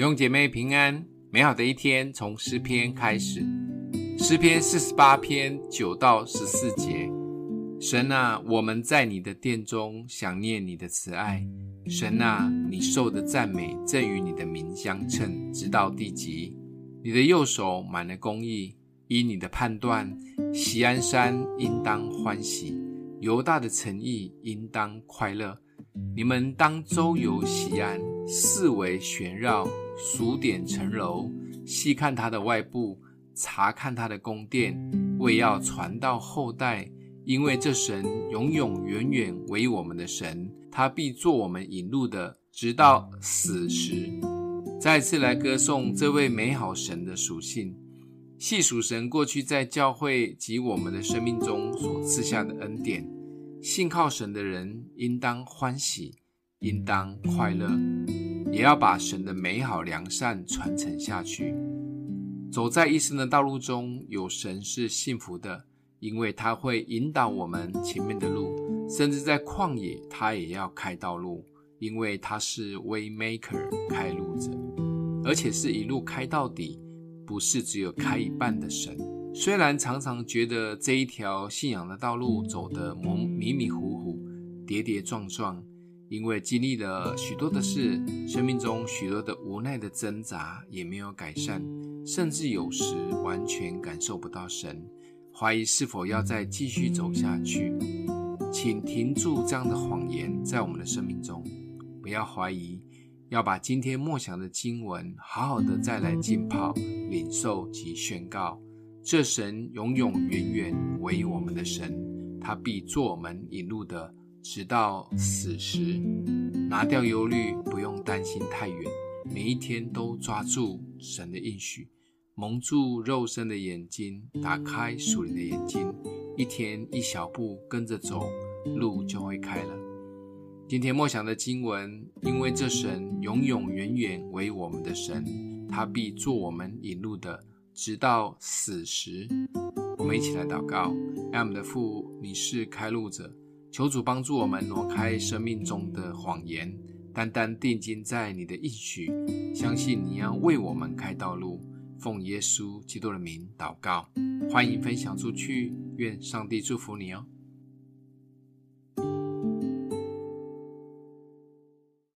弟兄姐妹平安，美好的一天从诗篇开始。诗篇四十八篇九到十四节：神啊，我们在你的殿中想念你的慈爱。神啊，你受的赞美正与你的名相称，直到地极。你的右手满了公义，依你的判断，锡安山应当欢喜，犹大的诚意应当快乐。你们当周游锡安，四围旋绕，数点城楼，细看它的外部，查看它的宫殿，为要传到后代。因为这神永永远远为我们的神，他必作我们引路的，直到死时。再次来歌颂这位美好神的属性，细数神过去在教会及我们的生命中所赐下的恩典。信靠神的人应当欢喜，应当快乐，也要把神的美好良善传承下去。走在一生的道路中，有神是幸福的。因为他会引导我们前面的路，甚至在旷野，他也要开道路。因为他是 Waymaker 开路者，而且是一路开到底，不是只有开一半的神。虽然常常觉得这一条信仰的道路走得模迷迷糊糊、跌跌撞撞，因为经历了许多的事，生命中许多的无奈的挣扎也没有改善，甚至有时完全感受不到神。怀疑是否要再继续走下去，请停住这样的谎言在我们的生命中，不要怀疑，要把今天默想的经文好好的再来浸泡、领受及宣告。这神永永远远为我们的神，他必作我们引路的，直到死时。拿掉忧虑，不用担心太远，每一天都抓住神的应许。蒙住肉身的眼睛，打开属灵的眼睛，一天一小步跟着走，路就会开了。今天默想的经文，因为这神永永远远为我们的神，他必作我们引路的，直到死时。我们一起来祷告：爱我们的父，你是开路者，求主帮助我们挪开生命中的谎言，单单定睛在你的应许，相信你要为我们开道路。奉耶稣基督的名祷告，欢迎分享出去，愿上帝祝福你哦。